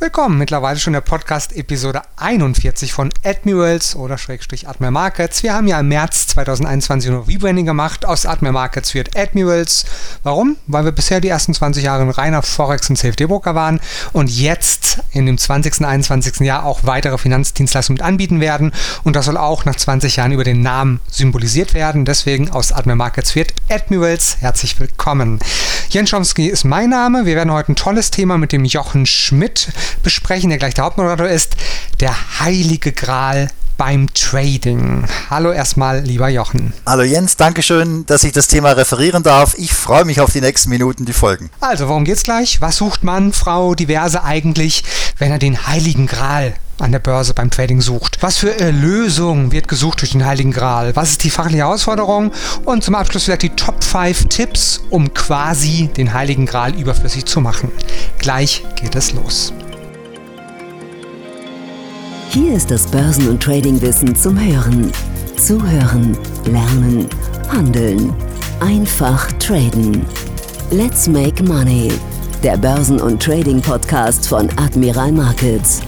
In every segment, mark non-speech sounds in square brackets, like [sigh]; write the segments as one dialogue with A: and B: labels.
A: Willkommen, mittlerweile schon der Podcast Episode 41 von Admirals oder Schrägstrich Admiral Markets. Wir haben ja im März 2021 nur Rebranding gemacht. Aus Admiral Markets wird Admirals. Warum? Weil wir bisher die ersten 20 Jahre ein reiner Forex- und CFD-Broker waren und jetzt in dem 20. und 21. Jahr auch weitere Finanzdienstleistungen mit anbieten werden. Und das soll auch nach 20 Jahren über den Namen symbolisiert werden. Deswegen aus Admiral Markets wird Admirals. Herzlich willkommen. Jens Schomsky ist mein Name. Wir werden heute ein tolles Thema mit dem Jochen Schmidt besprechen, der gleich der Hauptmoderator ist, der heilige Gral beim Trading. Hallo erstmal, lieber Jochen.
B: Hallo Jens, danke schön, dass ich das Thema referieren darf. Ich freue mich auf die nächsten Minuten, die folgen.
A: Also, worum geht's gleich? Was sucht Mann, Frau, diverse eigentlich, wenn er den heiligen Gral an der Börse beim Trading sucht. Was für Erlösung wird gesucht durch den Heiligen Gral? Was ist die fachliche Herausforderung? Und zum Abschluss vielleicht die Top 5 Tipps, um quasi den Heiligen Gral überflüssig zu machen. Gleich geht es los.
C: Hier ist das Börsen- und Tradingwissen zum Hören. Zuhören, lernen, handeln. Einfach traden. Let's make money. Der Börsen- und Trading-Podcast von Admiral Markets.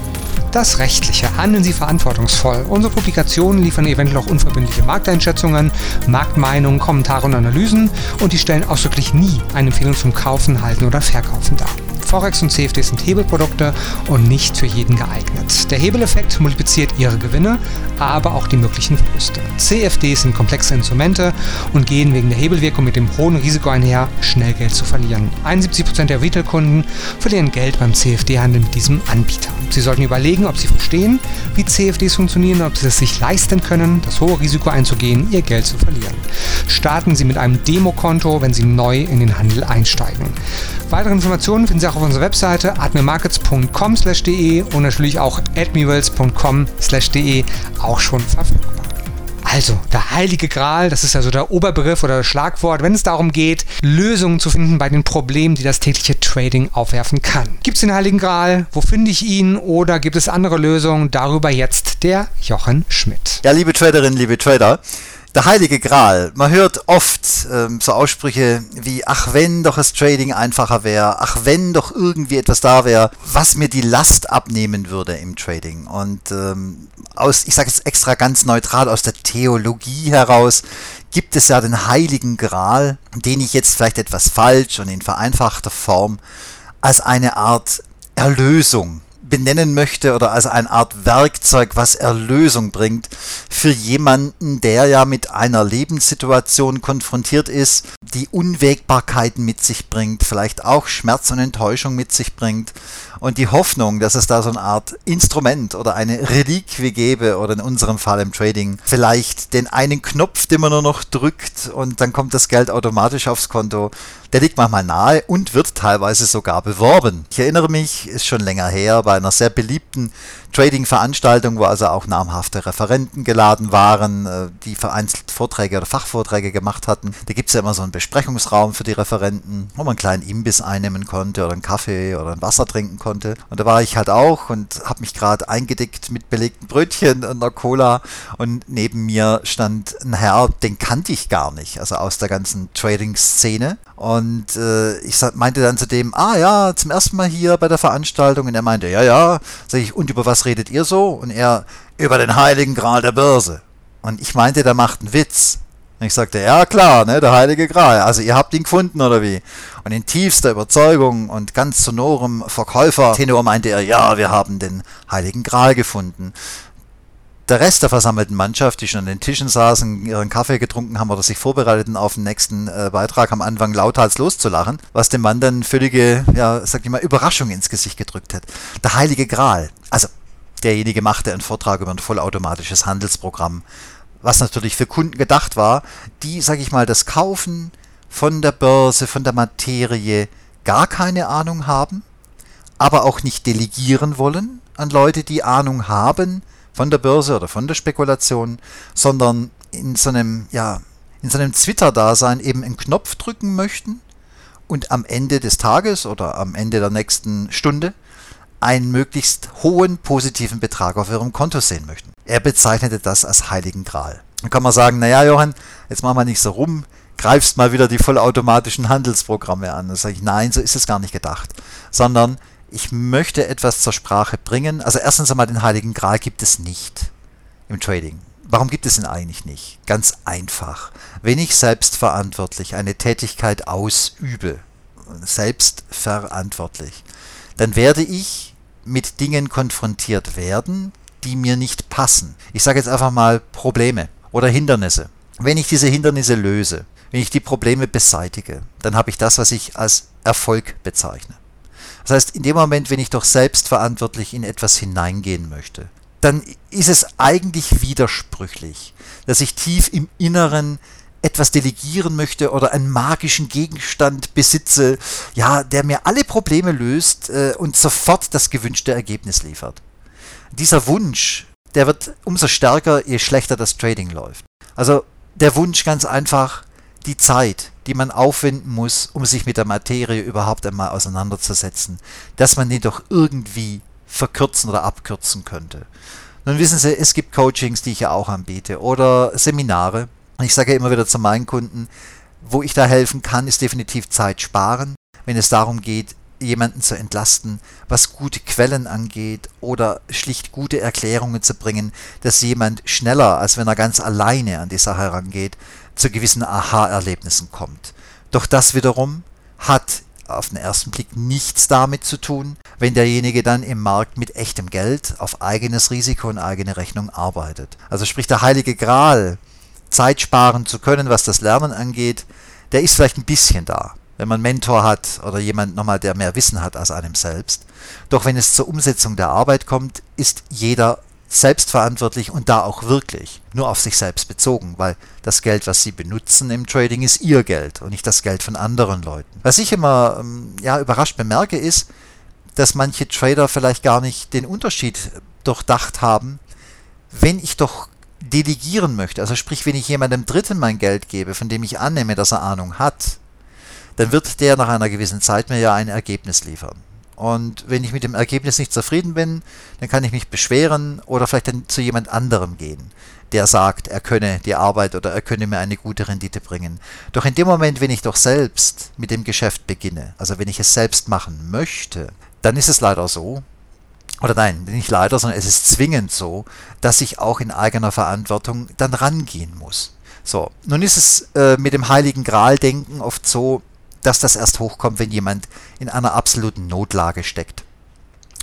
A: Das Rechtliche. Handeln Sie verantwortungsvoll. Unsere Publikationen liefern eventuell auch unverbindliche Markteinschätzungen, Marktmeinungen, Kommentare und Analysen und die stellen ausdrücklich nie eine Empfehlung zum Kaufen, Halten oder Verkaufen dar. Forex und CFD sind Hebelprodukte und nicht für jeden geeignet. Der Hebeleffekt multipliziert ihre Gewinne, aber auch die möglichen Verluste. CFDs sind komplexe Instrumente und gehen wegen der Hebelwirkung mit dem hohen Risiko einher, schnell Geld zu verlieren. 71% der Retail-Kunden verlieren Geld beim CFD-Handel mit diesem Anbieter. Sie sollten überlegen, ob Sie verstehen, wie CFDs funktionieren ob Sie es sich leisten können, das hohe Risiko einzugehen, Ihr Geld zu verlieren. Starten Sie mit einem Demokonto, wenn Sie neu in den Handel einsteigen. Weitere Informationen finden Sie auch auf unserer Webseite admirmarkets.com/de und natürlich auch admirals.com/de auch schon verfügbar. Also, der heilige Gral, das ist also der Oberbegriff oder das Schlagwort, wenn es darum geht, Lösungen zu finden bei den Problemen, die das tägliche Trading aufwerfen kann. Gibt es den heiligen Gral? Wo finde ich ihn? Oder gibt es andere Lösungen? Darüber jetzt der Jochen Schmidt.
B: Ja, liebe Traderinnen, liebe Trader, der heilige Gral. Man hört oft ähm, so Aussprüche wie, ach wenn doch das Trading einfacher wäre, ach wenn doch irgendwie etwas da wäre, was mir die Last abnehmen würde im Trading. Und ähm, aus, ich sage jetzt extra ganz neutral, aus der Theologie heraus gibt es ja den heiligen Gral, den ich jetzt vielleicht etwas falsch und in vereinfachter Form als eine Art Erlösung benennen möchte oder als eine Art Werkzeug, was Erlösung bringt für jemanden, der ja mit einer Lebenssituation konfrontiert ist, die Unwägbarkeiten mit sich bringt, vielleicht auch Schmerz und Enttäuschung mit sich bringt und die Hoffnung, dass es da so eine Art Instrument oder eine Reliquie gäbe oder in unserem Fall im Trading vielleicht den einen Knopf, den man nur noch drückt und dann kommt das Geld automatisch aufs Konto, der liegt manchmal nahe und wird teilweise sogar beworben. Ich erinnere mich, ist schon länger her, bei einer sehr beliebten Trading-Veranstaltung, wo also auch namhafte Referenten geladen waren, äh, die vereinzelt Vorträge oder Fachvorträge gemacht hatten. Da gibt es ja immer so einen Besprechungsraum für die Referenten, wo man einen kleinen Imbiss einnehmen konnte oder einen Kaffee oder ein Wasser trinken konnte. Und da war ich halt auch und habe mich gerade eingedeckt mit belegten Brötchen und einer Cola und neben mir stand ein Herr, den kannte ich gar nicht, also aus der ganzen Trading-Szene. Und äh, ich meinte dann zu dem, ah ja, zum ersten Mal hier bei der Veranstaltung. Und er meinte, ja, ja. Sag ich, und über was redet ihr so? Und er, über den heiligen Gral der Börse. Und ich meinte, der macht einen Witz. Und ich sagte, ja klar, ne, der heilige Gral. Also ihr habt ihn gefunden oder wie? Und in tiefster Überzeugung und ganz sonorem Verkäufer-Tenor meinte er, ja, wir haben den heiligen Gral gefunden der Rest der versammelten Mannschaft, die schon an den Tischen saßen, ihren Kaffee getrunken haben oder sich vorbereiteten auf den nächsten äh, Beitrag, am Anfang lauthals loszulachen, was dem Mann dann völlige, ja, sag ich mal, Überraschung ins Gesicht gedrückt hat. Der heilige Gral. Also, derjenige machte einen Vortrag über ein vollautomatisches Handelsprogramm, was natürlich für Kunden gedacht war, die, sag ich mal, das Kaufen von der Börse, von der Materie gar keine Ahnung haben, aber auch nicht delegieren wollen an Leute, die Ahnung haben, von der Börse oder von der Spekulation, sondern in so einem, ja, in so einem Twitter-Dasein eben einen Knopf drücken möchten und am Ende des Tages oder am Ende der nächsten Stunde einen möglichst hohen positiven Betrag auf ihrem Konto sehen möchten. Er bezeichnete das als Heiligen Gral. Dann kann man sagen, naja Johann, jetzt machen wir nicht so rum, greifst mal wieder die vollautomatischen Handelsprogramme an. Dann sage ich, nein, so ist es gar nicht gedacht. Sondern ich möchte etwas zur Sprache bringen. Also erstens einmal den Heiligen Gral gibt es nicht im Trading. Warum gibt es ihn eigentlich nicht? Ganz einfach. Wenn ich selbstverantwortlich eine Tätigkeit ausübe, selbstverantwortlich, dann werde ich mit Dingen konfrontiert werden, die mir nicht passen. Ich sage jetzt einfach mal Probleme oder Hindernisse. Wenn ich diese Hindernisse löse, wenn ich die Probleme beseitige, dann habe ich das, was ich als Erfolg bezeichne. Das heißt, in dem Moment, wenn ich doch selbstverantwortlich in etwas hineingehen möchte, dann ist es eigentlich widersprüchlich, dass ich tief im Inneren etwas delegieren möchte oder einen magischen Gegenstand besitze, ja, der mir alle Probleme löst äh, und sofort das gewünschte Ergebnis liefert. Dieser Wunsch, der wird umso stärker, je schlechter das Trading läuft. Also der Wunsch ganz einfach, die Zeit, die man aufwenden muss, um sich mit der Materie überhaupt einmal auseinanderzusetzen, dass man die doch irgendwie verkürzen oder abkürzen könnte. Nun wissen Sie, es gibt Coachings, die ich ja auch anbiete oder Seminare. Ich sage ja immer wieder zu meinen Kunden, wo ich da helfen kann, ist definitiv Zeit sparen, wenn es darum geht, jemanden zu entlasten, was gute Quellen angeht oder schlicht gute Erklärungen zu bringen, dass jemand schneller, als wenn er ganz alleine an die Sache herangeht, zu gewissen Aha-Erlebnissen kommt. Doch das wiederum hat auf den ersten Blick nichts damit zu tun, wenn derjenige dann im Markt mit echtem Geld auf eigenes Risiko und eigene Rechnung arbeitet. Also sprich der heilige Gral, Zeit sparen zu können, was das Lernen angeht, der ist vielleicht ein bisschen da, wenn man einen Mentor hat oder jemand nochmal, der mehr Wissen hat als einem selbst. Doch wenn es zur Umsetzung der Arbeit kommt, ist jeder selbstverantwortlich und da auch wirklich nur auf sich selbst bezogen, weil das Geld, was sie benutzen im Trading, ist ihr Geld und nicht das Geld von anderen Leuten. Was ich immer ähm, ja, überrascht bemerke, ist, dass manche Trader vielleicht gar nicht den Unterschied durchdacht haben, wenn ich doch delegieren möchte, also sprich, wenn ich jemandem Dritten mein Geld gebe, von dem ich annehme, dass er Ahnung hat, dann wird der nach einer gewissen Zeit mir ja ein Ergebnis liefern. Und wenn ich mit dem Ergebnis nicht zufrieden bin, dann kann ich mich beschweren oder vielleicht dann zu jemand anderem gehen, der sagt, er könne die Arbeit oder er könne mir eine gute Rendite bringen. Doch in dem Moment, wenn ich doch selbst mit dem Geschäft beginne, also wenn ich es selbst machen möchte, dann ist es leider so, oder nein, nicht leider, sondern es ist zwingend so, dass ich auch in eigener Verantwortung dann rangehen muss. So, nun ist es äh, mit dem Heiligen Gral-Denken oft so, dass das erst hochkommt, wenn jemand in einer absoluten Notlage steckt.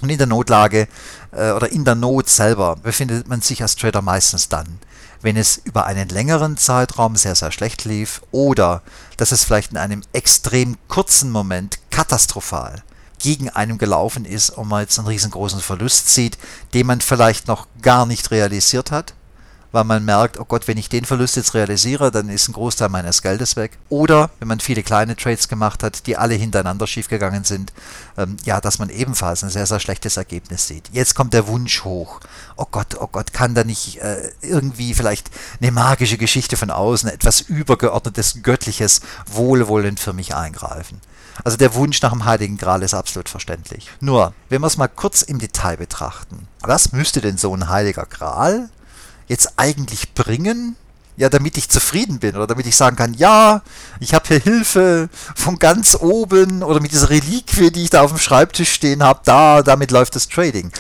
B: Und in der Notlage äh, oder in der Not selber befindet man sich als Trader meistens dann, wenn es über einen längeren Zeitraum sehr, sehr schlecht lief oder dass es vielleicht in einem extrem kurzen Moment katastrophal gegen einem gelaufen ist und man jetzt einen riesengroßen Verlust sieht, den man vielleicht noch gar nicht realisiert hat weil man merkt, oh Gott, wenn ich den Verlust jetzt realisiere, dann ist ein Großteil meines Geldes weg. Oder wenn man viele kleine Trades gemacht hat, die alle hintereinander schiefgegangen sind, ähm, ja, dass man ebenfalls ein sehr, sehr schlechtes Ergebnis sieht. Jetzt kommt der Wunsch hoch. Oh Gott, oh Gott, kann da nicht äh, irgendwie vielleicht eine magische Geschichte von außen, etwas übergeordnetes, göttliches, wohlwollend für mich eingreifen? Also der Wunsch nach dem Heiligen Gral ist absolut verständlich. Nur, wenn wir es mal kurz im Detail betrachten, was müsste denn so ein Heiliger Gral jetzt eigentlich bringen? Ja, damit ich zufrieden bin oder damit ich sagen kann, ja, ich habe hier Hilfe von ganz oben oder mit dieser Reliquie, die ich da auf dem Schreibtisch stehen habe, da, damit läuft das Trading.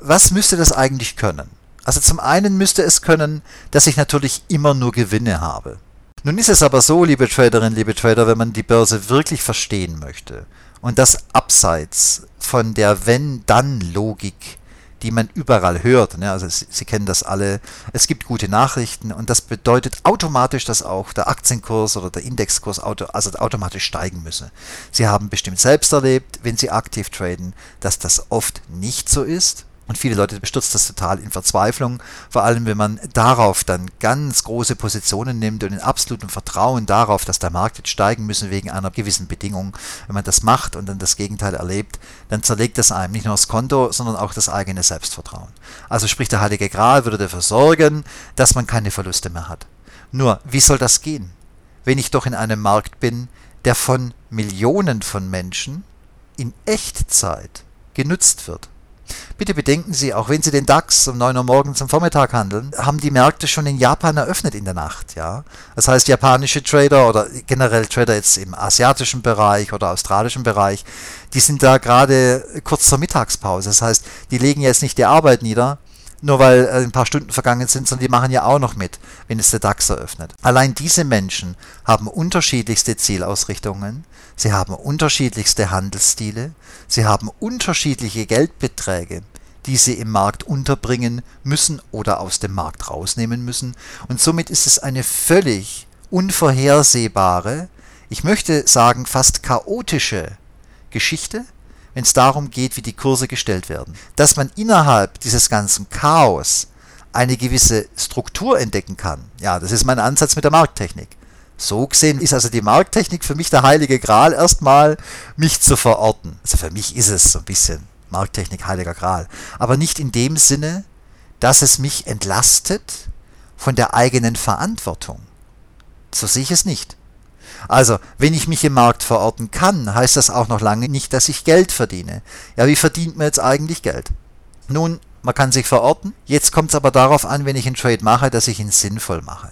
B: Was müsste das eigentlich können? Also zum einen müsste es können, dass ich natürlich immer nur Gewinne habe. Nun ist es aber so, liebe Traderinnen, liebe Trader, wenn man die Börse wirklich verstehen möchte und das abseits von der Wenn-Dann-Logik die man überall hört. Ne? Also Sie, Sie kennen das alle. Es gibt gute Nachrichten und das bedeutet automatisch, dass auch der Aktienkurs oder der Indexkurs auto, also automatisch steigen müsse. Sie haben bestimmt selbst erlebt, wenn Sie aktiv traden, dass das oft nicht so ist. Und viele Leute bestürzt das total in Verzweiflung, vor allem wenn man darauf dann ganz große Positionen nimmt und in absolutem Vertrauen darauf, dass der Markt jetzt steigen müsse wegen einer gewissen Bedingung. Wenn man das macht und dann das Gegenteil erlebt, dann zerlegt das einem nicht nur das Konto, sondern auch das eigene Selbstvertrauen. Also sprich der Heilige Gral würde dafür sorgen, dass man keine Verluste mehr hat. Nur, wie soll das gehen, wenn ich doch in einem Markt bin, der von Millionen von Menschen in Echtzeit genutzt wird? Bitte bedenken Sie, auch wenn Sie den DAX um 9 Uhr morgens zum Vormittag handeln, haben die Märkte schon in Japan eröffnet in der Nacht. Ja? Das heißt, japanische Trader oder generell Trader jetzt im asiatischen Bereich oder australischen Bereich, die sind da gerade kurz zur Mittagspause. Das heißt, die legen jetzt nicht die Arbeit nieder, nur weil äh, ein paar Stunden vergangen sind, sondern die machen ja auch noch mit, wenn es der DAX eröffnet. Allein diese Menschen haben unterschiedlichste Zielausrichtungen, sie haben unterschiedlichste Handelsstile, sie haben unterschiedliche Geldbeträge, die sie im Markt unterbringen müssen oder aus dem Markt rausnehmen müssen. Und somit ist es eine völlig unvorhersehbare, ich möchte sagen fast chaotische Geschichte, wenn es darum geht, wie die Kurse gestellt werden. Dass man innerhalb dieses ganzen Chaos eine gewisse Struktur entdecken kann, ja, das ist mein Ansatz mit der Markttechnik. So gesehen ist also die Markttechnik für mich der heilige Gral, erstmal mich zu verorten. Also für mich ist es so ein bisschen Markttechnik heiliger Gral. Aber nicht in dem Sinne, dass es mich entlastet von der eigenen Verantwortung. So sehe ich es nicht. Also, wenn ich mich im Markt verorten kann, heißt das auch noch lange nicht, dass ich Geld verdiene. Ja, wie verdient man jetzt eigentlich Geld? Nun, man kann sich verorten. Jetzt kommt es aber darauf an, wenn ich einen Trade mache, dass ich ihn sinnvoll mache.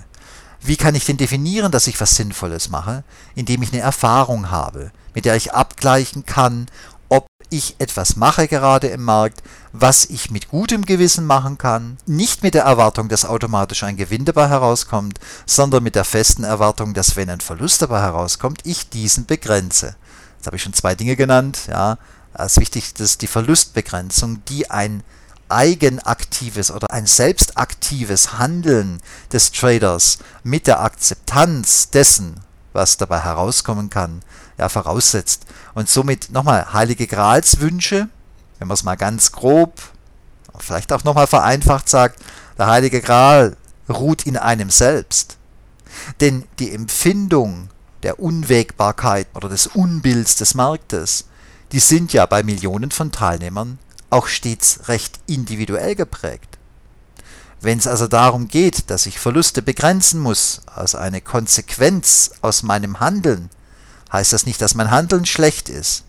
B: Wie kann ich denn definieren, dass ich was Sinnvolles mache? Indem ich eine Erfahrung habe, mit der ich abgleichen kann, ich etwas mache gerade im Markt, was ich mit gutem Gewissen machen kann, nicht mit der Erwartung, dass automatisch ein Gewinn dabei herauskommt, sondern mit der festen Erwartung, dass wenn ein Verlust dabei herauskommt, ich diesen begrenze. Jetzt habe ich schon zwei Dinge genannt. Ja, das Wichtigste ist die Verlustbegrenzung, die ein eigenaktives oder ein selbstaktives Handeln des Traders mit der Akzeptanz dessen, was dabei herauskommen kann, ja, voraussetzt. Und somit nochmal heilige Gralswünsche, wenn man es mal ganz grob, vielleicht auch nochmal vereinfacht sagt, der heilige Gral ruht in einem selbst. Denn die Empfindung der Unwägbarkeit oder des Unbilds des Marktes, die sind ja bei Millionen von Teilnehmern auch stets recht individuell geprägt. Wenn es also darum geht, dass ich Verluste begrenzen muss, als eine Konsequenz aus meinem Handeln, heißt das nicht, dass mein Handeln schlecht ist.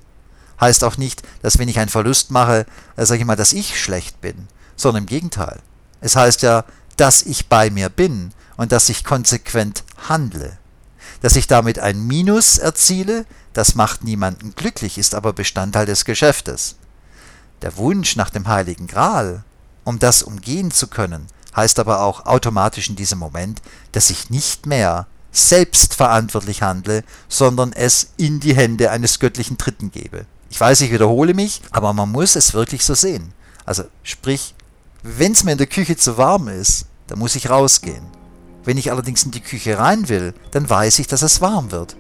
B: Heißt auch nicht, dass wenn ich einen Verlust mache, äh, sage ich mal, dass ich schlecht bin, sondern im Gegenteil. Es heißt ja, dass ich bei mir bin und dass ich konsequent handle. Dass ich damit ein Minus erziele, das macht niemanden glücklich, ist aber Bestandteil des Geschäftes. Der Wunsch nach dem heiligen Gral, um das umgehen zu können, heißt aber auch automatisch in diesem Moment, dass ich nicht mehr selbstverantwortlich handle, sondern es in die Hände eines göttlichen Dritten gebe. Ich weiß, ich wiederhole mich, aber man muss es wirklich so sehen. Also sprich, wenn es mir in der Küche zu warm ist, dann muss ich rausgehen. Wenn ich allerdings in die Küche rein will, dann weiß ich, dass es warm wird.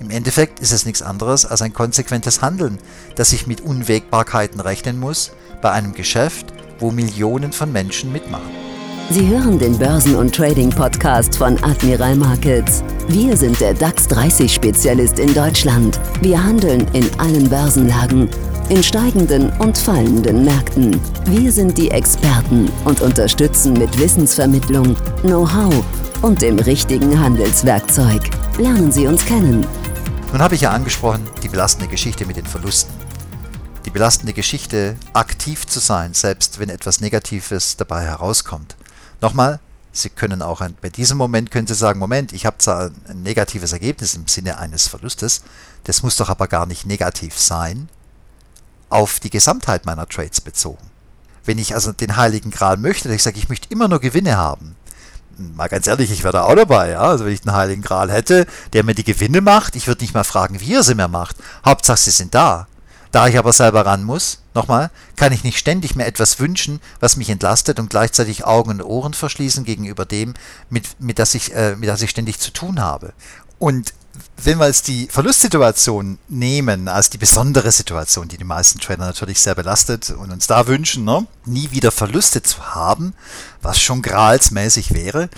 B: Im Endeffekt ist es nichts anderes als ein konsequentes Handeln, dass ich mit Unwägbarkeiten rechnen muss bei einem Geschäft, wo Millionen von Menschen mitmachen.
C: Sie hören den Börsen- und Trading-Podcast von Admiral Markets. Wir sind der DAX 30-Spezialist in Deutschland. Wir handeln in allen Börsenlagen, in steigenden und fallenden Märkten. Wir sind die Experten und unterstützen mit Wissensvermittlung, Know-how und dem richtigen Handelswerkzeug. Lernen Sie uns kennen.
B: Nun habe ich ja angesprochen, die belastende Geschichte mit den Verlusten. Die belastende Geschichte, aktiv zu sein, selbst wenn etwas Negatives dabei herauskommt. Nochmal, Sie können auch ein, bei diesem Moment können Sie sagen, Moment, ich habe zwar ein negatives Ergebnis im Sinne eines Verlustes, das muss doch aber gar nicht negativ sein, auf die Gesamtheit meiner Trades bezogen. Wenn ich also den Heiligen Gral möchte, ich sage, ich möchte immer nur Gewinne haben, mal ganz ehrlich, ich wäre da auch dabei, ja. Also wenn ich den Heiligen Gral hätte, der mir die Gewinne macht, ich würde nicht mal fragen, wie er sie mir macht. Hauptsache, sie sind da. Da ich aber selber ran muss, nochmal, kann ich nicht ständig mir etwas wünschen, was mich entlastet und gleichzeitig Augen und Ohren verschließen gegenüber dem, mit, mit, das, ich, äh, mit das ich ständig zu tun habe. Und wenn wir jetzt die Verlustsituation nehmen, als die besondere Situation, die die meisten Trader natürlich sehr belastet und uns da wünschen, ne, nie wieder Verluste zu haben, was schon gralsmäßig wäre,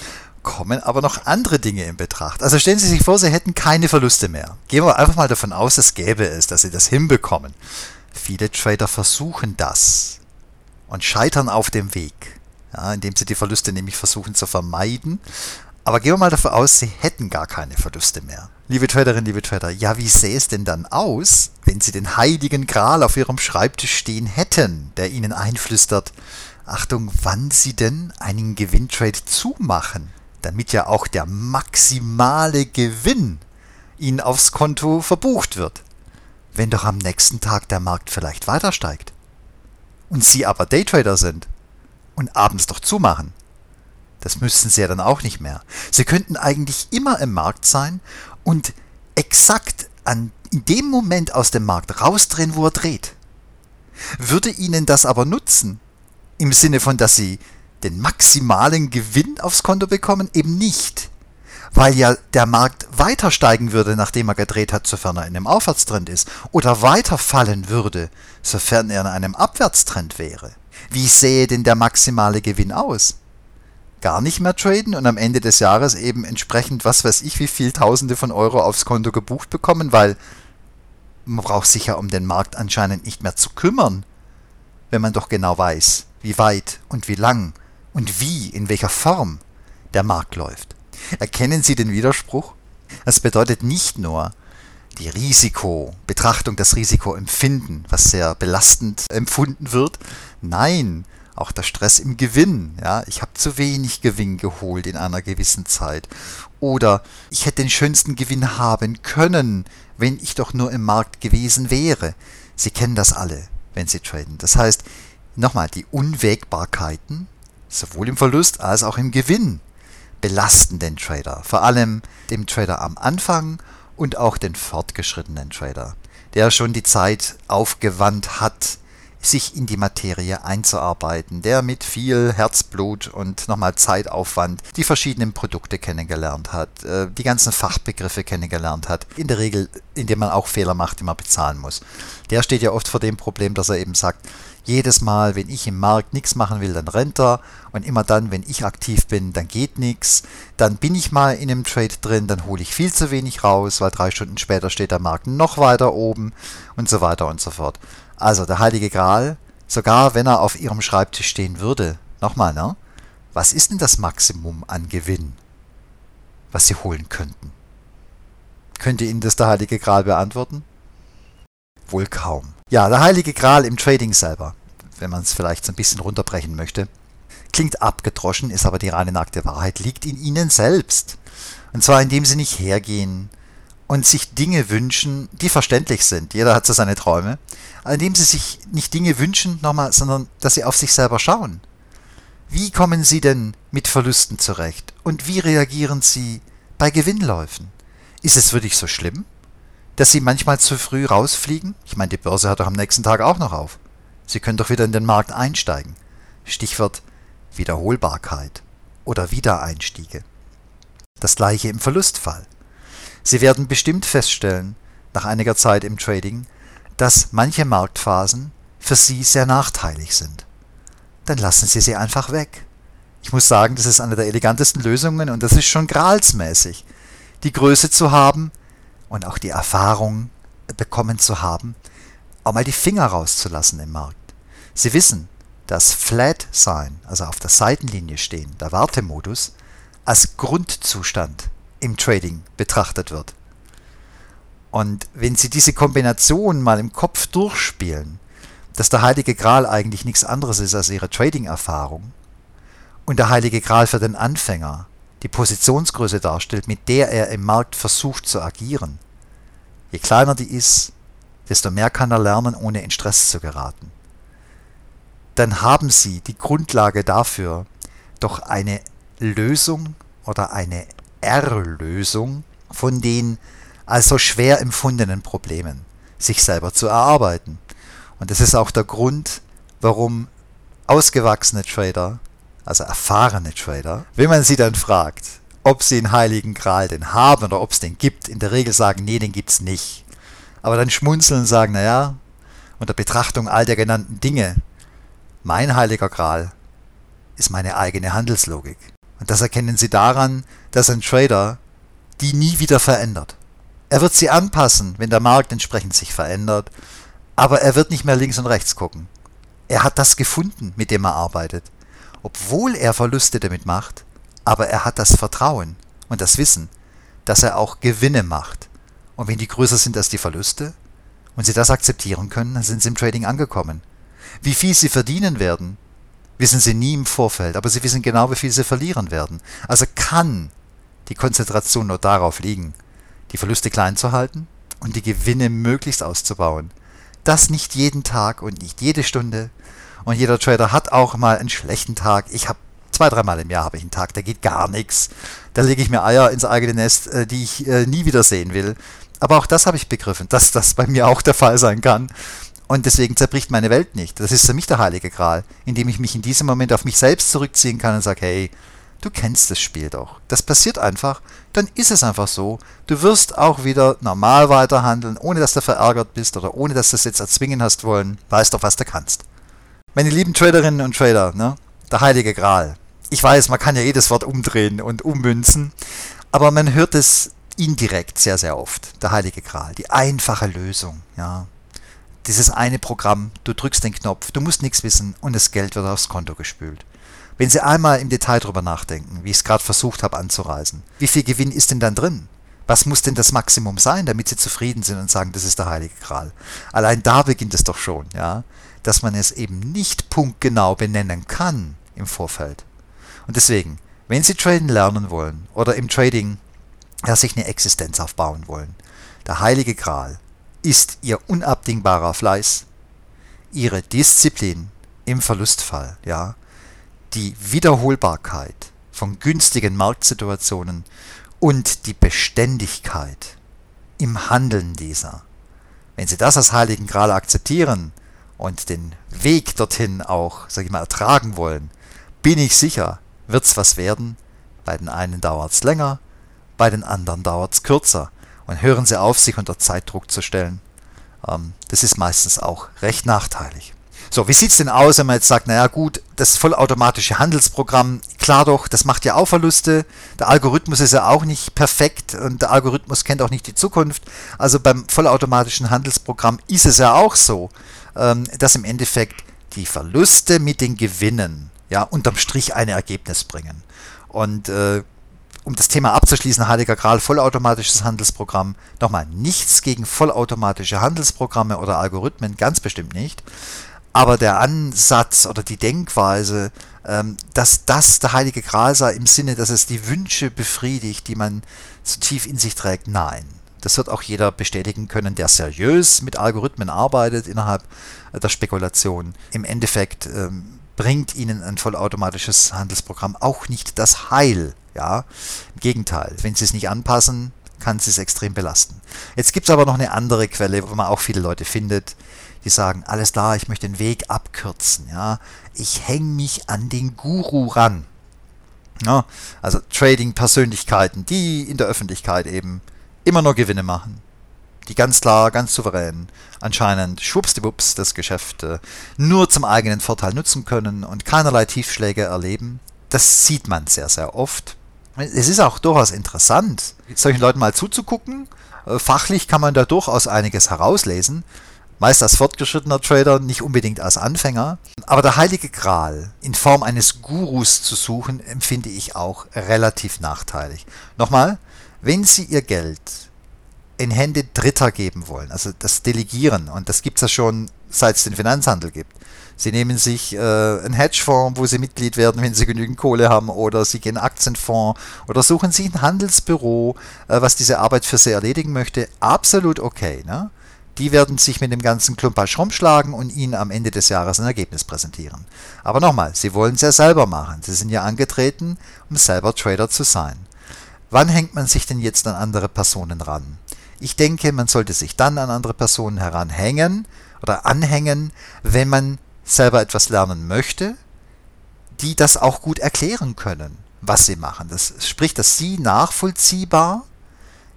B: kommen aber noch andere Dinge in Betracht. Also stellen Sie sich vor, Sie hätten keine Verluste mehr. Gehen wir einfach mal davon aus, es gäbe es, dass Sie das hinbekommen. Viele Trader versuchen das und scheitern auf dem Weg, ja, indem sie die Verluste nämlich versuchen zu vermeiden, Aber gehen wir mal davon aus, Sie hätten gar keine Verluste mehr. Liebe Traderinnen, liebe Trader, ja, wie sähe es denn dann aus, wenn Sie den heiligen Gral auf Ihrem Schreibtisch stehen hätten, der Ihnen einflüstert, Achtung, wann Sie denn einen Gewinntrade zumachen, damit ja auch der maximale Gewinn Ihnen aufs Konto verbucht wird, wenn doch am nächsten Tag der Markt vielleicht weiter steigt. Und Sie aber Daytrader sind und abends doch zumachen. Das müssten Sie ja dann auch nicht mehr. Sie könnten eigentlich immer im Markt sein und exakt an, in dem Moment aus dem Markt rausdrehen, wo er dreht. Würde Ihnen das aber nutzen, im Sinne von, dass Sie den maximalen Gewinn aufs Konto bekommen, eben nicht. Weil ja der Markt weiter steigen würde, nachdem er gedreht hat, sofern er in einem Aufwärtstrend ist, oder weiter fallen würde, sofern er in einem Abwärtstrend wäre. Wie sähe denn der maximale Gewinn aus? gar nicht mehr traden und am Ende des Jahres eben entsprechend, was weiß ich, wie viel Tausende von Euro aufs Konto gebucht bekommen, weil man braucht sich ja um den Markt anscheinend nicht mehr zu kümmern, wenn man doch genau weiß, wie weit und wie lang und wie, in welcher Form der Markt läuft. Erkennen Sie den Widerspruch? Das bedeutet nicht nur die Risiko, Betrachtung, das Risikoempfinden, was sehr belastend empfunden wird. Nein, auch der Stress im Gewinn. Ja, ich habe zu wenig Gewinn geholt in einer gewissen Zeit. Oder ich hätte den schönsten Gewinn haben können, wenn ich doch nur im Markt gewesen wäre. Sie kennen das alle, wenn Sie traden. Das heißt, nochmal, die Unwägbarkeiten, sowohl im Verlust als auch im Gewinn, belasten den Trader. Vor allem dem Trader am Anfang und auch den fortgeschrittenen Trader, der schon die Zeit aufgewandt hat, sich in die Materie einzuarbeiten, der mit viel Herzblut und nochmal Zeitaufwand die verschiedenen Produkte kennengelernt hat, äh, die ganzen Fachbegriffe kennengelernt hat, in der Regel, indem man auch Fehler macht, die man bezahlen muss. Der steht ja oft vor dem Problem, dass er eben sagt, jedes Mal, wenn ich im Markt nichts machen will, dann rennt er. Und immer dann, wenn ich aktiv bin, dann geht nichts. Dann bin ich mal in einem Trade drin, dann hole ich viel zu wenig raus, weil drei Stunden später steht der Markt noch weiter oben und so weiter und so fort. Also der Heilige Gral, sogar wenn er auf Ihrem Schreibtisch stehen würde, nochmal, ne? Was ist denn das Maximum an Gewinn, was Sie holen könnten? Könnte Ihnen das der Heilige Gral beantworten? Wohl kaum. Ja, der Heilige Gral im Trading selber, wenn man es vielleicht so ein bisschen runterbrechen möchte, klingt abgedroschen, ist aber die reine nackte Wahrheit, liegt in Ihnen selbst. Und zwar indem Sie nicht hergehen und sich Dinge wünschen, die verständlich sind. Jeder hat so seine Träume. Indem sie sich nicht Dinge wünschen, nochmal, sondern dass sie auf sich selber schauen. Wie kommen sie denn mit Verlusten zurecht? Und wie reagieren sie bei Gewinnläufen? Ist es wirklich so schlimm, dass sie manchmal zu früh rausfliegen? Ich meine, die Börse hat doch am nächsten Tag auch noch auf. Sie können doch wieder in den Markt einsteigen. Stichwort Wiederholbarkeit oder Wiedereinstiege. Das gleiche im Verlustfall. Sie werden bestimmt feststellen, nach einiger Zeit im Trading, dass manche Marktphasen für Sie sehr nachteilig sind. Dann lassen Sie sie einfach weg. Ich muss sagen, das ist eine der elegantesten Lösungen und das ist schon gralsmäßig. Die Größe zu haben und auch die Erfahrung bekommen zu haben, auch mal die Finger rauszulassen im Markt. Sie wissen, dass Flat sein, also auf der Seitenlinie stehen, der Wartemodus, als Grundzustand im Trading betrachtet wird. Und wenn Sie diese Kombination mal im Kopf durchspielen, dass der Heilige Gral eigentlich nichts anderes ist als Ihre Trading-Erfahrung und der Heilige Gral für den Anfänger die Positionsgröße darstellt, mit der er im Markt versucht zu agieren. Je kleiner die ist, desto mehr kann er lernen, ohne in Stress zu geraten. Dann haben Sie die Grundlage dafür, doch eine Lösung oder eine Erlösung von den also schwer empfundenen Problemen, sich selber zu erarbeiten. Und das ist auch der Grund, warum ausgewachsene Trader, also erfahrene Trader, wenn man sie dann fragt, ob sie den Heiligen Gral denn haben oder ob es den gibt, in der Regel sagen, nee, den gibt's nicht. Aber dann schmunzeln und sagen, naja, unter Betrachtung all der genannten Dinge, mein Heiliger Gral ist meine eigene Handelslogik. Und das erkennen Sie daran, dass ein Trader die nie wieder verändert. Er wird sie anpassen, wenn der Markt entsprechend sich verändert, aber er wird nicht mehr links und rechts gucken. Er hat das gefunden, mit dem er arbeitet. Obwohl er Verluste damit macht, Aber er hat das Vertrauen und das Wissen, dass er auch Gewinne macht. Und wenn die größer sind als die Verluste und sie das akzeptieren können, dann sind sie im Trading angekommen. Wie viel sie verdienen werden, wissen sie nie im Vorfeld, aber sie wissen genau, wie viel sie verlieren werden. Also kann die Konzentration nur darauf liegen, die Verluste klein zu halten und die Gewinne möglichst auszubauen. Das nicht jeden Tag und nicht jede Stunde. Und jeder Trader hat auch mal einen schlechten Tag. Ich habe zwei, dreimal im Jahr habe ich einen Tag, da geht gar nichts. Da lege ich mir Eier ins eigene Nest, äh, die ich äh, nie wieder sehen will. Aber auch das habe ich begriffen, dass das bei mir auch der Fall sein kann. Und deswegen zerbricht meine Welt nicht. Das ist für mich der heilige Gral, indem ich mich in diesem Moment auf mich selbst zurückziehen kann und sage, hey, du kennst das Spiel doch. Das passiert einfach, dann ist es einfach so. Du wirst auch wieder normal weiterhandeln, ohne dass du verärgert bist oder ohne dass du es jetzt erzwingen hast wollen. Weißt doch, was du kannst. Meine lieben Traderinnen und Trader, ne? der heilige Gral. Ich weiß, man kann ja jedes Wort umdrehen und ummünzen, aber man hört es indirekt sehr, sehr oft. Der heilige Gral, die einfache Lösung, ja dieses eine Programm, du drückst den Knopf, du musst nichts wissen und das Geld wird aufs Konto gespült. Wenn Sie einmal im Detail drüber nachdenken, wie ich es gerade versucht habe anzureisen, wie viel Gewinn ist denn dann drin? Was muss denn das Maximum sein, damit Sie zufrieden sind und sagen, das ist der heilige Gral? Allein da beginnt es doch schon, ja, dass man es eben nicht punktgenau benennen kann im Vorfeld. Und deswegen, wenn Sie traden lernen wollen oder im Trading ja, sich eine Existenz aufbauen wollen, der heilige Gral ist ihr unabdingbarer Fleiß, ihre Disziplin im Verlustfall, ja, die Wiederholbarkeit von günstigen Marktsituationen und die Beständigkeit im Handeln dieser. Wenn Sie das als Heiligen Gral akzeptieren und den Weg dorthin auch, sag ich mal, ertragen wollen, bin ich sicher, wird's was werden. Bei den einen dauert's länger, bei den anderen dauert's kürzer und hören Sie auf, sich unter Zeitdruck zu stellen. Ähm, das ist meistens auch recht nachteilig. So, wie sieht's denn aus, wenn man jetzt sagt, naja gut, das vollautomatische Handelsprogramm, klar doch, das macht ja auch Verluste. Der Algorithmus ist ja auch nicht perfekt und der Algorithmus kennt auch nicht die Zukunft. Also beim vollautomatischen Handelsprogramm ist es ja auch so, dass im Endeffekt die Verluste mit den Gewinnen ja unterm Strich ein Ergebnis bringen. Und äh, um das Thema abzuschließen, Heiliger Gral, vollautomatisches Handelsprogramm. Nochmal, nichts gegen vollautomatische Handelsprogramme oder Algorithmen, ganz bestimmt nicht. Aber der Ansatz oder die Denkweise, ähm, dass das der Heilige Gral sei im Sinne, dass es die Wünsche befriedigt, die man so tief in sich trägt, nein. Das wird auch jeder bestätigen können, der seriös mit Algorithmen arbeitet innerhalb der Spekulation. Im Endeffekt ähm, bringt ihnen ein vollautomatisches Handelsprogramm auch nicht das Heil ja, im Gegenteil, wenn sie es nicht anpassen, kann sie es extrem belasten. Jetzt gibt es aber noch eine andere Quelle, wo man auch viele Leute findet, die sagen, alles klar, ich möchte den Weg abkürzen, ja, ich hänge mich an den Guru ran. Ja, also Trading-Persönlichkeiten, die in der Öffentlichkeit eben immer nur Gewinne machen, die ganz klar, ganz souverän anscheinend schwuppsdiwupps das Geschäft äh, nur zum eigenen Vorteil nutzen können und keinerlei Tiefschläge erleben. Das sieht man sehr, sehr oft es ist auch durchaus interessant, solchen Leuten mal zuzugucken. Äh, fachlich kann man da durchaus einiges herauslesen. Meist als fortgeschrittener Trader, nicht unbedingt als Anfänger. Aber der heilige Gral in Form eines Gurus zu suchen, empfinde ich auch relativ nachteilig. Nochmal, wenn Sie Ihr Geld in Hände Dritter geben wollen, also das Delegieren, und das gibt es ja schon seit es den Finanzhandel gibt, Sie nehmen sich äh, einen Hedgefonds, wo Sie Mitglied werden, wenn Sie genügend Kohle haben, oder Sie gehen Aktienfonds oder suchen sich ein Handelsbüro, äh, was diese Arbeit für Sie erledigen möchte. Absolut okay. Ne? Die werden sich mit dem ganzen Klumpasch rumschlagen und Ihnen am Ende des Jahres ein Ergebnis präsentieren. Aber nochmal, Sie wollen es ja selber machen. Sie sind ja angetreten, um selber Trader zu sein. Wann hängt man sich denn jetzt an andere Personen ran? Ich denke, man sollte sich dann an andere Personen heranhängen oder anhängen, wenn man selber etwas lernen möchte, die das auch gut erklären können, was sie machen. Das spricht, dass sie nachvollziehbar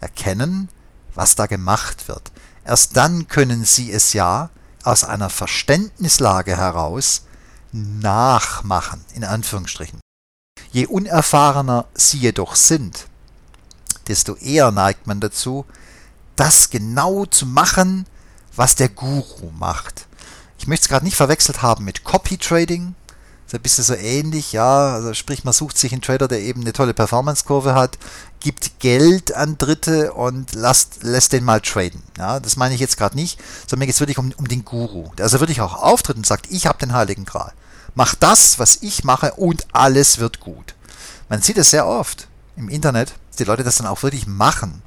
B: erkennen, was da gemacht wird. Erst dann können sie es ja aus einer Verständnislage heraus nachmachen, in Anführungsstrichen. Je unerfahrener sie jedoch sind, desto eher neigt man dazu, das genau zu machen, was der Guru macht. Ich möchte es gerade nicht verwechselt haben mit Copy Trading, ist ein bisschen so ähnlich, ja, also sprich, man sucht sich einen Trader, der eben eine tolle Performance-Kurve hat, gibt Geld an Dritte und lasst, lässt den mal traden. Ja, das meine ich jetzt gerade nicht, sondern mir geht es wirklich um, um den Guru, also wirklich auch auftritt und sagt, ich habe den Heiligen Gral. Mach das, was ich mache und alles wird gut. Man sieht es sehr oft im Internet, die Leute das dann auch wirklich machen.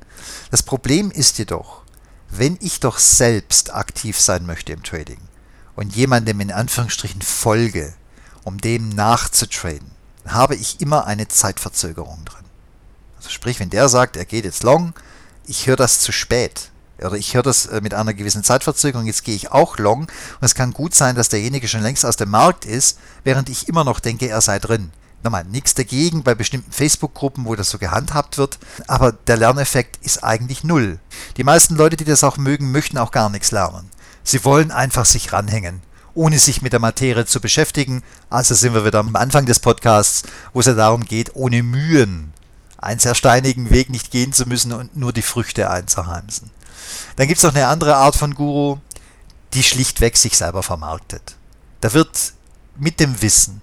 B: Das Problem ist jedoch, wenn ich doch selbst aktiv sein möchte im Trading und jemandem in Anführungsstrichen folge, um dem nachzutraden, habe ich immer eine Zeitverzögerung drin. Also sprich, wenn der sagt, er geht jetzt long, ich höre das zu spät. Oder ich höre das äh, mit einer gewissen Zeitverzögerung, jetzt gehe ich auch long. Und es kann gut sein, dass derjenige schon längst aus dem Markt ist, während ich immer noch denke, er sei drin. Nochmal, nichts dagegen bei bestimmten Facebook-Gruppen, wo das so gehandhabt wird, aber der Lerneffekt ist eigentlich null. Die meisten Leute, die das auch mögen, möchten auch gar nichts lernen. Sie wollen einfach sich ranhängen ohne sich mit der Materie zu beschäftigen. Also sind wir wieder am Anfang des Podcasts, wo es ja darum geht, ohne Mühen einen sehr steinigen Weg nicht gehen zu müssen und nur die Früchte einzuheimsen. Dann gibt es noch eine andere Art von Guru, die schlichtweg sich selber vermarktet. Da wird mit dem Wissen,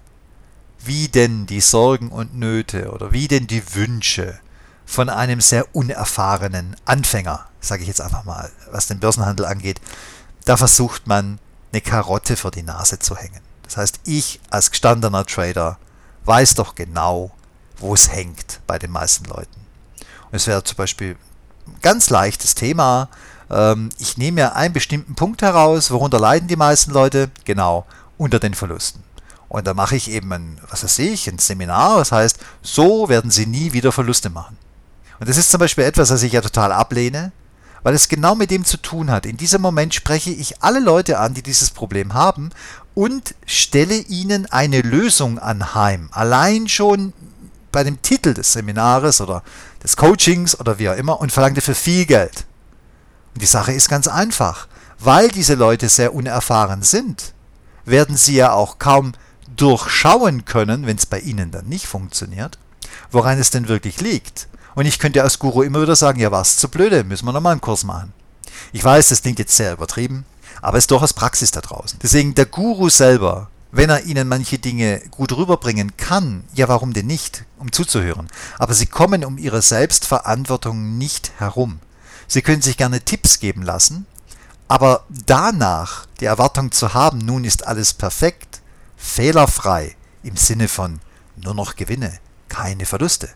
B: wie denn die Sorgen und Nöte oder wie denn die Wünsche von einem sehr unerfahrenen Anfänger, sage ich jetzt einfach mal, was den Börsenhandel angeht, da versucht man eine Karotte vor die Nase zu hängen. Das heißt, ich als gestandener Trader weiß doch genau, wo es hängt bei den meisten Leuten. Und es wäre zum Beispiel ein ganz leichtes Thema. Ähm, ich nehme mir einen bestimmten Punkt heraus, worunter leiden die meisten Leute? Genau, unter den Verlusten. Und da mache ich eben ein, was weiß ich, ein Seminar, das heißt, so werden sie nie wieder Verluste machen. Und das ist zum Beispiel etwas, was ich ja total ablehne, weil es genau mit dem zu tun hat. In diesem Moment spreche ich alle Leute an, die dieses Problem haben und stelle ihnen eine Lösung anheim. Allein schon bei dem Titel des Seminares oder des Coachings oder wie auch immer und verlange dafür viel Geld. Und die Sache ist ganz einfach. Weil diese Leute sehr unerfahren sind, werden sie ja auch kaum durchschauen können, wenn es bei ihnen dann nicht funktioniert, woran es denn wirklich liegt. Und ich könnte als Guru immer wieder sagen, ja, was zu blöde, müssen wir nochmal einen Kurs machen. Ich weiß, das klingt jetzt sehr übertrieben, aber es ist durchaus Praxis da draußen. Deswegen der Guru selber, wenn er ihnen manche Dinge gut rüberbringen kann, ja, warum denn nicht, um zuzuhören. Aber sie kommen um ihre Selbstverantwortung nicht herum. Sie können sich gerne Tipps geben lassen, aber danach die Erwartung zu haben, nun ist alles perfekt, fehlerfrei, im Sinne von nur noch Gewinne, keine Verluste.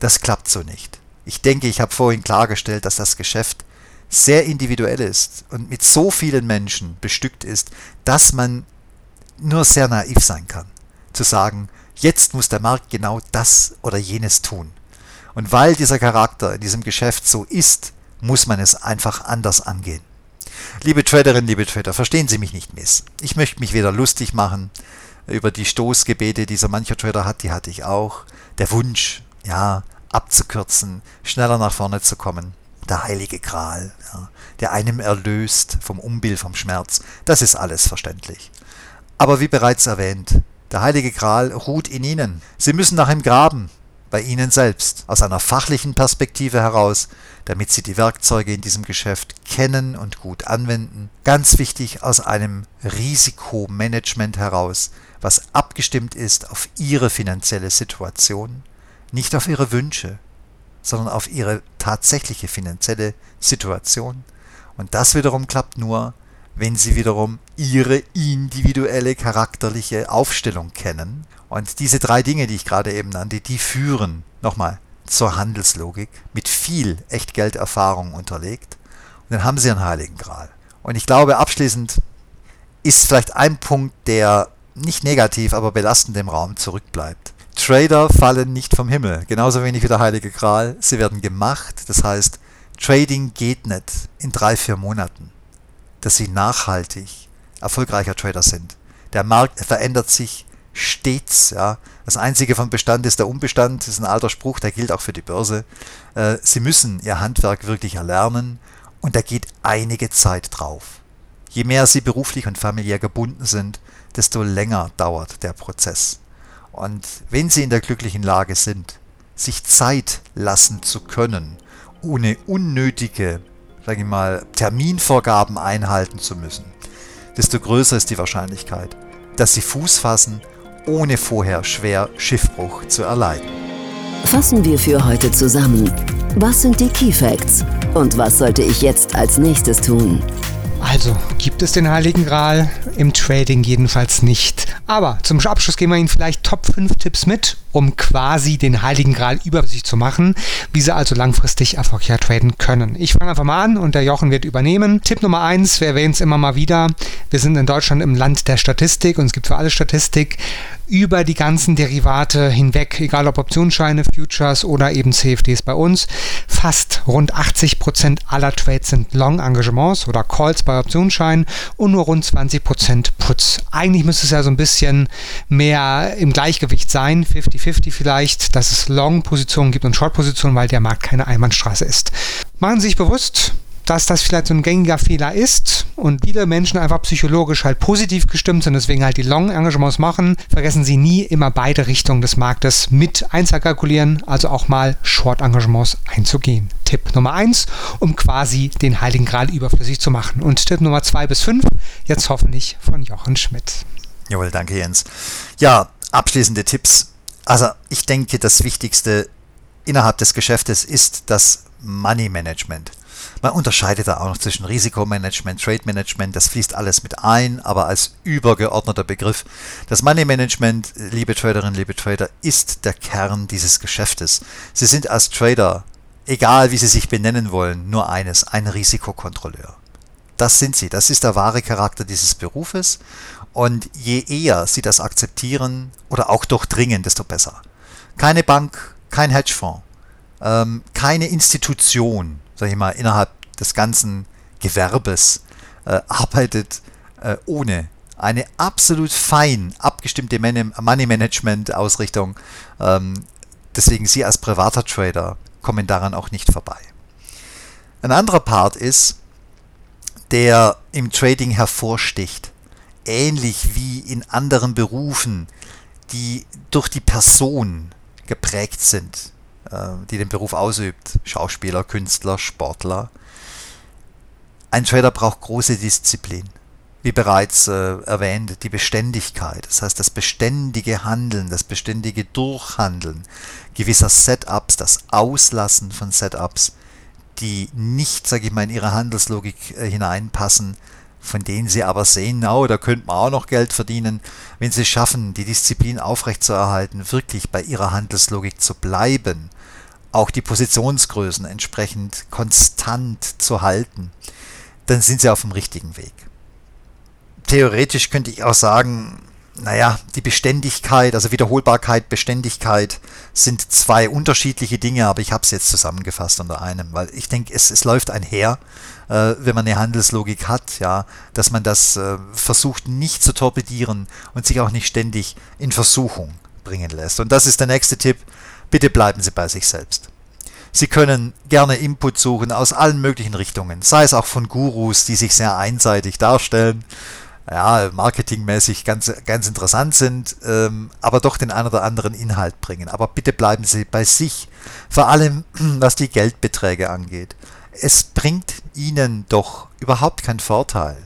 B: Das klappt so nicht. Ich denke, ich habe vorhin klargestellt, dass das Geschäft sehr individuell ist und mit so vielen Menschen bestückt ist, dass man nur sehr naiv sein kann, zu sagen, jetzt muss der Markt genau das oder jenes tun. Und weil dieser Charakter in diesem Geschäft so ist, muss man es einfach anders angehen. Liebe Traderinnen, liebe Trader, verstehen Sie mich nicht miss. Ich möchte mich weder lustig machen über die Stoßgebete, die so mancher Trader hat, die hatte ich auch. Der Wunsch, ja, abzukürzen, schneller nach vorne zu kommen. Der heilige Gral, ja, der einem erlöst vom Unbill, vom Schmerz. Das ist alles verständlich. Aber wie bereits erwähnt, der heilige Gral ruht in Ihnen. Sie müssen nach ihm graben, bei Ihnen selbst, aus einer fachlichen Perspektive heraus, damit Sie die Werkzeuge in diesem Geschäft kennen und gut anwenden. Ganz wichtig aus einem Risikomanagement heraus, was abgestimmt ist auf Ihre finanzielle Situation nicht auf ihre Wünsche, sondern auf ihre tatsächliche finanzielle Situation. Und das wiederum klappt nur, wenn sie wiederum ihre individuelle charakterliche Aufstellung kennen. Und diese drei Dinge, die ich gerade eben nannte, die führen nochmal zur Handelslogik mit viel Echtgelderfahrung unterlegt. Und dann haben sie einen heiligen Gral. Und ich glaube, abschließend ist vielleicht ein Punkt, der nicht negativ, aber belastend im Raum zurückbleibt. Trader fallen nicht vom Himmel, genauso wenig wie der Heilige Gral. Sie werden gemacht. Das heißt, Trading geht nicht in drei, vier Monaten, dass sie nachhaltig erfolgreicher Trader sind. Der Markt verändert sich stets. Ja. Das einzige von Bestand ist der Unbestand. Das ist ein alter Spruch, der gilt auch für die Börse. Äh, sie müssen ihr Handwerk wirklich erlernen und da geht einige Zeit drauf. Je mehr Sie beruflich und familiär gebunden sind, desto länger dauert der Prozess. Und wenn sie in der glücklichen Lage sind, sich Zeit lassen zu können, ohne unnötige, sage ich mal, Terminvorgaben einhalten zu müssen, desto größer ist die Wahrscheinlichkeit, dass sie Fuß fassen ohne vorher schwer Schiffbruch zu erleiden.
C: Fassen wir für heute zusammen. Was sind die Key Facts und was sollte ich jetzt als nächstes tun?
A: Also, gibt es den Heiligen Gral? Im Trading jedenfalls nicht. Aber zum Abschluss geben wir Ihnen vielleicht Top 5 Tipps mit, um quasi den Heiligen Gral über sich zu machen, wie Sie also langfristig erfolgreich traden können. Ich fange einfach mal an und der Jochen wird übernehmen. Tipp Nummer 1, wir erwähnen es immer mal wieder, wir sind in Deutschland im Land der Statistik und es gibt für alle Statistik über die ganzen Derivate hinweg, egal ob Optionsscheine, Futures oder eben CFDs bei uns. Fast rund 80 Prozent aller Trades sind Long-Engagements oder Calls bei Optionsscheinen und nur rund 20% Puts. Eigentlich müsste es ja so ein bisschen mehr im Gleichgewicht sein, 50-50 vielleicht, dass es Long-Positionen gibt und Short-Positionen, weil der Markt keine Einbahnstraße ist. Machen Sie sich bewusst, dass das vielleicht so ein gängiger Fehler ist und viele Menschen einfach psychologisch halt positiv gestimmt sind, deswegen halt die Long-Engagements machen, vergessen Sie nie immer beide Richtungen des Marktes mit einzukalkulieren, also auch mal Short-Engagements einzugehen. Tipp Nummer 1, um quasi den Heiligen Gral überflüssig zu machen. Und Tipp Nummer 2 bis 5, jetzt hoffentlich von Jochen Schmidt.
B: Jawohl, danke Jens. Ja, abschließende Tipps. Also ich denke, das Wichtigste innerhalb des Geschäftes ist das Money Management. Man unterscheidet da auch noch zwischen Risikomanagement, Trade Management, das fließt alles mit ein, aber als übergeordneter Begriff. Das Money Management, liebe Traderinnen, liebe Trader, ist der Kern dieses Geschäftes. Sie sind als Trader, egal wie Sie sich benennen wollen, nur eines, ein Risikokontrolleur. Das sind Sie, das ist der wahre Charakter dieses Berufes und je eher Sie das akzeptieren oder auch durchdringen, desto besser. Keine Bank, kein Hedgefonds, ähm, keine Institution, sag ich mal, innerhalb des ganzen Gewerbes äh, arbeitet äh, ohne eine absolut fein abgestimmte Money Management Ausrichtung. Ähm, deswegen Sie als privater Trader kommen daran auch nicht vorbei. Ein anderer Part ist, der im Trading hervorsticht, ähnlich wie in anderen Berufen, die durch die Person geprägt sind. Äh, die den Beruf ausübt, Schauspieler, Künstler, Sportler. Ein Trader braucht große Disziplin. Wie bereits äh, erwähnt, die Beständigkeit, das heißt das beständige Handeln, das beständige Durchhandeln gewisser Setups, das Auslassen von Setups, die nicht, sage ich mal, in ihre Handelslogik äh, hineinpassen, von denen sie aber sehen, oh, da könnte man auch noch Geld verdienen, wenn sie schaffen, die Disziplin aufrechtzuerhalten, wirklich bei ihrer Handelslogik zu bleiben, auch die Positionsgrößen entsprechend konstant zu halten, dann sind sie auf dem richtigen Weg. Theoretisch könnte ich auch sagen, naja, die Beständigkeit, also Wiederholbarkeit, Beständigkeit sind zwei unterschiedliche Dinge, aber ich habe es jetzt zusammengefasst unter einem, weil ich denke, es, es läuft einher, äh, wenn man eine Handelslogik hat, ja, dass man das äh, versucht nicht zu torpedieren und sich auch nicht ständig in Versuchung bringen lässt. Und das ist der nächste Tipp, bitte bleiben Sie bei sich selbst. Sie können gerne Input suchen aus allen möglichen Richtungen, sei es auch von Gurus, die sich sehr einseitig darstellen ja, marketingmäßig ganz, ganz interessant sind, ähm, aber doch den einen oder anderen Inhalt bringen. Aber bitte bleiben Sie bei sich, vor allem [clears throat] was die Geldbeträge angeht. Es bringt Ihnen doch überhaupt keinen Vorteil,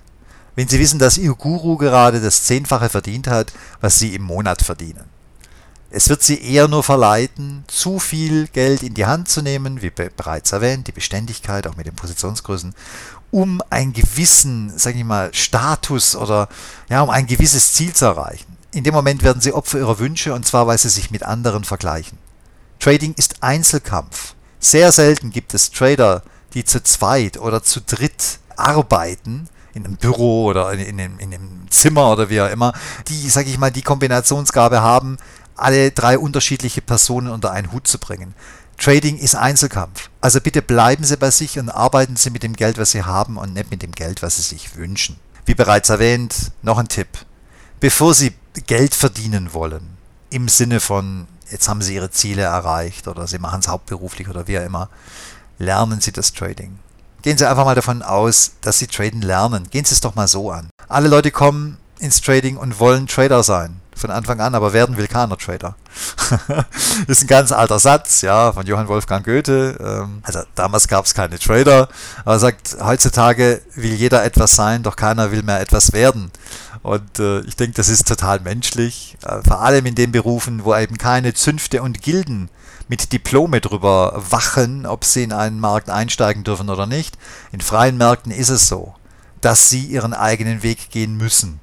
B: wenn Sie wissen, dass Ihr Guru gerade das Zehnfache verdient hat, was Sie im Monat verdienen. Es wird Sie eher nur verleiten, zu viel Geld in die Hand zu nehmen, wie bereits erwähnt, die Beständigkeit auch mit den Positionsgrößen, um einen gewissen, sage ich mal, Status oder ja, um ein gewisses Ziel zu erreichen. In dem Moment werden sie Opfer ihrer Wünsche und zwar, weil sie sich mit anderen vergleichen. Trading ist Einzelkampf. Sehr selten gibt es Trader, die zu zweit oder zu dritt arbeiten, in einem Büro oder in, in, in einem Zimmer oder wie auch immer, die, sage ich mal, die Kombinationsgabe haben, alle drei unterschiedliche Personen unter einen Hut zu bringen. Trading ist Einzelkampf. Also bitte bleiben Sie bei sich und arbeiten Sie mit dem Geld, was Sie haben und nicht mit dem Geld, was Sie sich wünschen. Wie bereits erwähnt, noch ein Tipp. Bevor Sie Geld verdienen wollen, im Sinne von, jetzt haben Sie Ihre Ziele erreicht oder Sie machen es hauptberuflich oder wie auch immer, lernen Sie das Trading. Gehen Sie einfach mal davon aus, dass Sie traden lernen. Gehen Sie es doch mal so an. Alle Leute kommen ins Trading und wollen Trader sein von Anfang an, aber werden will keiner Trader. [laughs] ist ein ganz alter Satz, ja, von Johann Wolfgang Goethe. Ähm, also damals gab es keine Trader, aber er sagt, heutzutage will jeder etwas sein, doch keiner will mehr etwas werden. Und äh, ich denke, das ist total menschlich, äh, vor allem in den Berufen, wo eben keine Zünfte und Gilden mit Diplome drüber wachen, ob sie in einen Markt einsteigen dürfen oder nicht. In freien Märkten ist es so, dass sie ihren eigenen Weg gehen müssen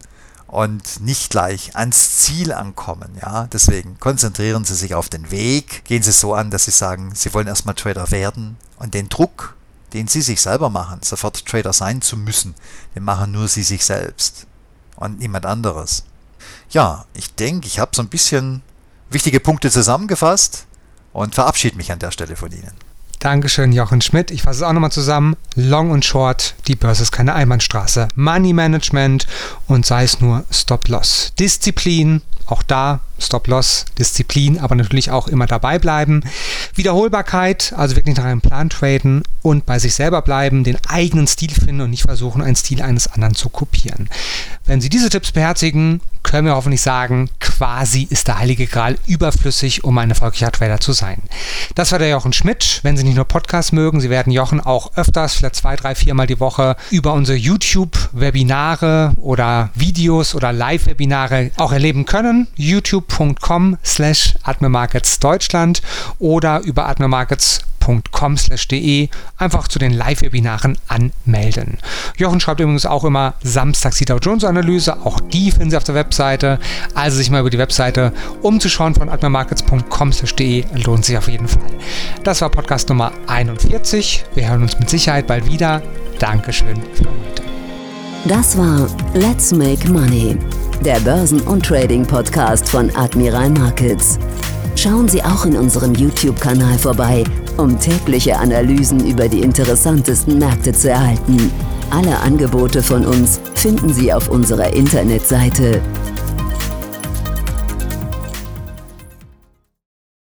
B: und nicht gleich ans Ziel ankommen. Ja, deswegen konzentrieren Sie sich auf den Weg, gehen Sie so an, dass Sie sagen, Sie wollen erstmal Trader werden und den Druck, den Sie sich selber machen, sofort Trader sein zu müssen, den machen nur Sie sich selbst und niemand anderes. Ja, ich denke, ich habe so ein bisschen wichtige Punkte zusammengefasst und verabschiede mich an der Stelle von Ihnen.
A: Dankeschön, Jochen Schmidt. Ich fasse es auch nochmal zusammen. Long und Short, die Börse ist keine Einbahnstraße. Money Management und sei es nur Stop-Loss. Disziplin, auch da Stop-Loss, Disziplin, aber natürlich auch immer dabei bleiben. Wiederholbarkeit, also wirklich nach einem Plan traden und bei sich selber bleiben, den eigenen Stil finden und nicht versuchen, einen Stil eines anderen zu kopieren. Wenn Sie diese Tipps beherzigen, können wir hoffentlich sagen, quasi ist der Heilige Gral überflüssig, um ein erfolgreicher Trader zu sein. Das war der Jochen Schmidt. Wenn Sie nicht nur Podcasts mögen, Sie werden Jochen auch öfters, vielleicht zwei, drei, viermal die Woche über unsere YouTube-Webinare oder Videos oder Live-Webinare auch erleben können. youtube.com slash Deutschland oder über admirmarkets.com www.com/de einfach zu den Live-Webinaren anmelden. Jochen schreibt übrigens auch immer samstags die Dow Jones Analyse, auch die finden Sie auf der Webseite. Also sich mal über die Webseite umzuschauen von admirmarkets.com/de lohnt sich auf jeden Fall. Das war Podcast Nummer 41. Wir hören uns mit Sicherheit bald wieder. Dankeschön für heute.
C: Das war Let's Make Money, der Börsen- und Trading-Podcast von Admiral Markets. Schauen Sie auch in unserem YouTube-Kanal vorbei um tägliche Analysen über die interessantesten Märkte zu erhalten. Alle Angebote von uns finden Sie auf unserer Internetseite